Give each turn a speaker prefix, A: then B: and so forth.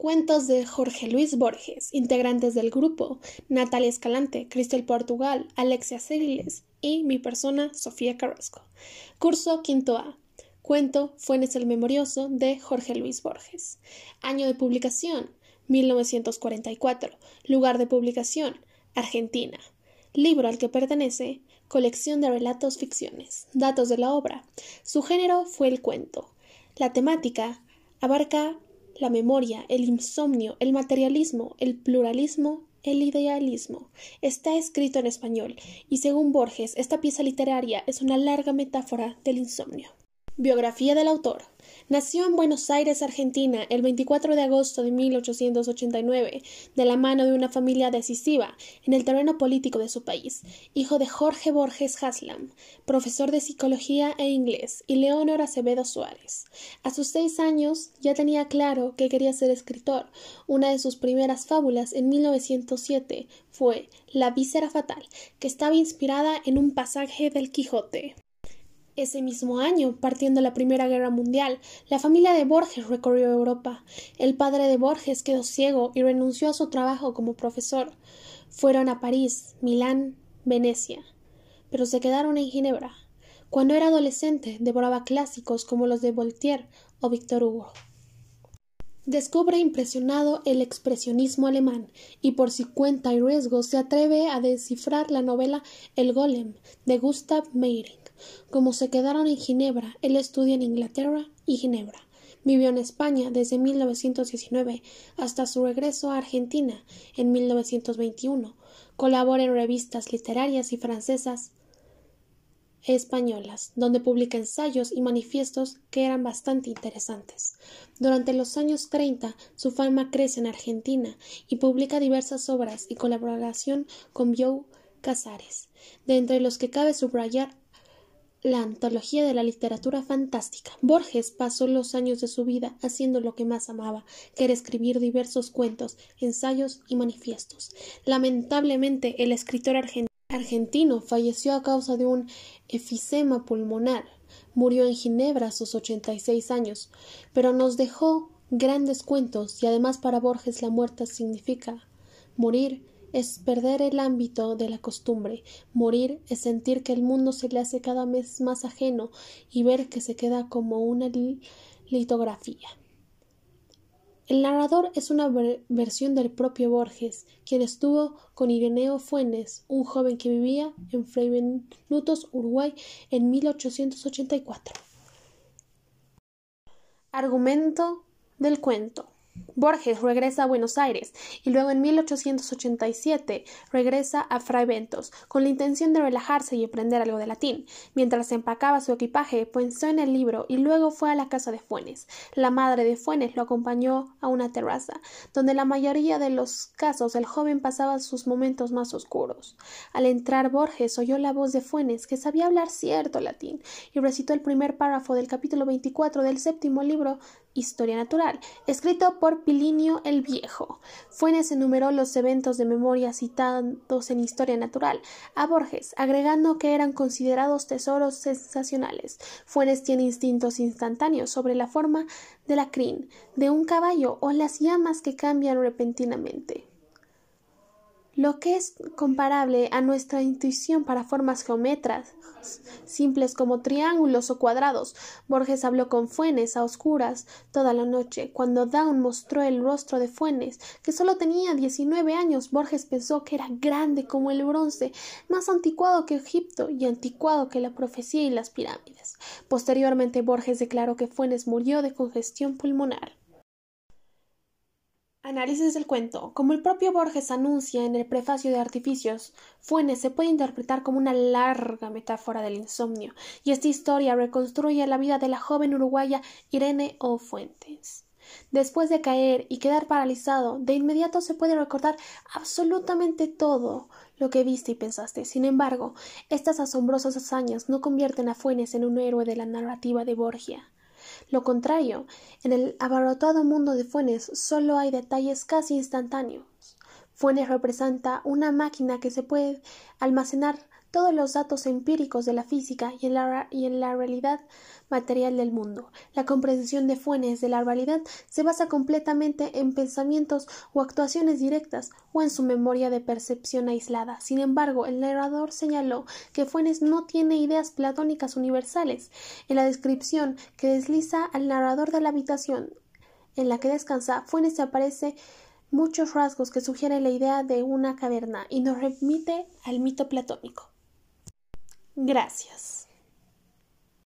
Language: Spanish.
A: Cuentos de Jorge Luis Borges, integrantes del grupo, Natalia Escalante, Cristel Portugal, Alexia Ceriles y mi persona, Sofía Carrasco. Curso quinto A. Cuento Fuenes el Memorioso de Jorge Luis Borges. Año de publicación, 1944. Lugar de publicación, Argentina. Libro al que pertenece, colección de relatos ficciones. Datos de la obra. Su género fue el cuento. La temática abarca la memoria, el insomnio, el materialismo, el pluralismo, el idealismo. Está escrito en español, y según Borges, esta pieza literaria es una larga metáfora del insomnio. Biografía del autor. Nació en Buenos Aires, Argentina, el 24 de agosto de 1889, de la mano de una familia decisiva en el terreno político de su país, hijo de Jorge Borges Haslam, profesor de psicología e inglés, y Leonor Acevedo Suárez. A sus seis años ya tenía claro que quería ser escritor. Una de sus primeras fábulas en 1907 fue La víscera fatal, que estaba inspirada en un pasaje del Quijote. Ese mismo año, partiendo la Primera Guerra Mundial, la familia de Borges recorrió Europa. El padre de Borges quedó ciego y renunció a su trabajo como profesor. Fueron a París, Milán, Venecia, pero se quedaron en Ginebra. Cuando era adolescente, devoraba clásicos como los de Voltaire o Victor Hugo. Descubre impresionado el expresionismo alemán y por su cuenta y riesgo se atreve a descifrar la novela El Golem de Gustav Meyrink. Como se quedaron en Ginebra, él estudia en Inglaterra y Ginebra. Vivió en España desde 1919 hasta su regreso a Argentina en 1921. Colabora en revistas literarias y francesas españolas, donde publica ensayos y manifiestos que eran bastante interesantes. Durante los años 30 su fama crece en Argentina y publica diversas obras y colaboración con Joe Casares, de entre los que cabe subrayar la antología de la literatura fantástica. Borges pasó los años de su vida haciendo lo que más amaba, que era escribir diversos cuentos, ensayos y manifiestos. Lamentablemente, el escritor argentino falleció a causa de un efisema pulmonar. Murió en Ginebra a sus ochenta y seis años, pero nos dejó grandes cuentos y además para Borges la muerte significa morir es perder el ámbito de la costumbre. Morir es sentir que el mundo se le hace cada vez más ajeno y ver que se queda como una litografía. El narrador es una versión del propio Borges, quien estuvo con Ireneo Fuentes, un joven que vivía en Fray Uruguay, en 1884. Argumento del cuento. Borges regresa a Buenos Aires y luego en 1887 regresa a Fray Bentos con la intención de relajarse y aprender algo de latín. Mientras empacaba su equipaje, pensó en el libro y luego fue a la casa de Fuenes. La madre de Fuenes lo acompañó a una terraza, donde la mayoría de los casos el joven pasaba sus momentos más oscuros. Al entrar Borges oyó la voz de Fuenes, que sabía hablar cierto latín, y recitó el primer párrafo del capítulo 24 del séptimo libro Historia Natural, escrito por Pilinio el Viejo. Fuentes enumeró los eventos de memoria citados en Historia Natural a Borges, agregando que eran considerados tesoros sensacionales. Fuentes tiene instintos instantáneos sobre la forma de la crin de un caballo o las llamas que cambian repentinamente lo que es comparable a nuestra intuición para formas geométricas simples como triángulos o cuadrados. Borges habló con Fuenes a oscuras toda la noche. Cuando Dawn mostró el rostro de Fuenes, que solo tenía diecinueve años, Borges pensó que era grande como el bronce, más anticuado que Egipto y anticuado que la profecía y las pirámides. Posteriormente, Borges declaró que Fuenes murió de congestión pulmonar. Análisis del cuento. Como el propio Borges anuncia en el prefacio de Artificios, Fuenes se puede interpretar como una larga metáfora del insomnio, y esta historia reconstruye la vida de la joven uruguaya Irene O. Fuentes. Después de caer y quedar paralizado, de inmediato se puede recordar absolutamente todo lo que viste y pensaste. Sin embargo, estas asombrosas hazañas no convierten a Fuenes en un héroe de la narrativa de Borgia. Lo contrario, en el abarrotado mundo de Fuenes solo hay detalles casi instantáneos. Fuenes representa una máquina que se puede almacenar todos los datos empíricos de la física y en la, y en la realidad material del mundo. La comprensión de Fuentes de la realidad se basa completamente en pensamientos o actuaciones directas o en su memoria de percepción aislada. Sin embargo, el narrador señaló que Fuentes no tiene ideas platónicas universales. En la descripción que desliza al narrador de la habitación en la que descansa, Fuentes aparece muchos rasgos que sugieren la idea de una caverna y nos remite al mito platónico. Gracias.